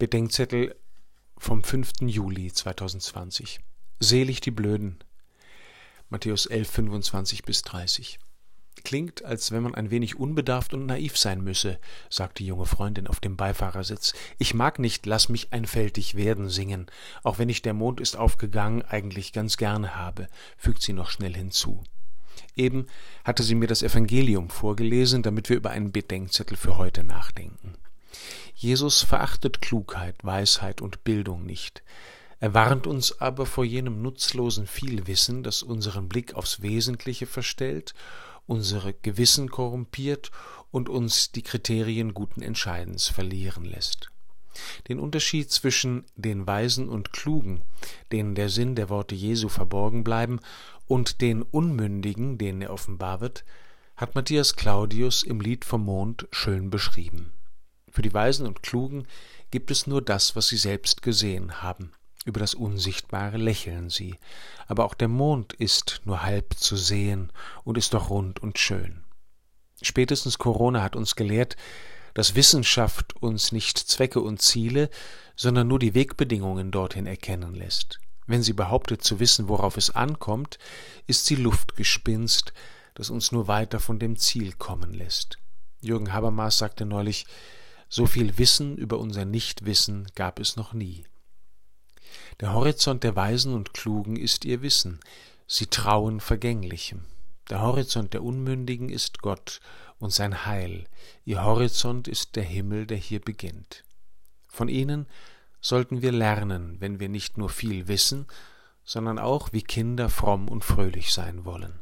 Bedenkzettel vom 5. Juli 2020. Selig die Blöden. Matthäus 11, 25 bis 30. Klingt, als wenn man ein wenig unbedarft und naiv sein müsse, sagt die junge Freundin auf dem Beifahrersitz. Ich mag nicht Lass mich einfältig werden singen, auch wenn ich der Mond ist aufgegangen eigentlich ganz gerne habe, fügt sie noch schnell hinzu. Eben hatte sie mir das Evangelium vorgelesen, damit wir über einen Bedenkzettel für heute nachdenken. Jesus verachtet Klugheit, Weisheit und Bildung nicht. Er warnt uns aber vor jenem nutzlosen Vielwissen, das unseren Blick aufs Wesentliche verstellt, unsere Gewissen korrumpiert und uns die Kriterien guten Entscheidens verlieren lässt. Den Unterschied zwischen den Weisen und Klugen, denen der Sinn der Worte Jesu verborgen bleiben, und den Unmündigen, denen er offenbar wird, hat Matthias Claudius im Lied vom Mond schön beschrieben. Für die Weisen und Klugen gibt es nur das, was sie selbst gesehen haben. Über das Unsichtbare lächeln sie, aber auch der Mond ist nur halb zu sehen und ist doch rund und schön. Spätestens Corona hat uns gelehrt, dass Wissenschaft uns nicht Zwecke und Ziele, sondern nur die Wegbedingungen dorthin erkennen lässt. Wenn sie behauptet zu wissen, worauf es ankommt, ist sie Luftgespinst, das uns nur weiter von dem Ziel kommen lässt. Jürgen Habermas sagte neulich, so viel Wissen über unser Nichtwissen gab es noch nie. Der Horizont der Weisen und Klugen ist ihr Wissen, sie trauen Vergänglichem. Der Horizont der Unmündigen ist Gott und sein Heil, ihr Horizont ist der Himmel, der hier beginnt. Von ihnen sollten wir lernen, wenn wir nicht nur viel wissen, sondern auch wie Kinder fromm und fröhlich sein wollen.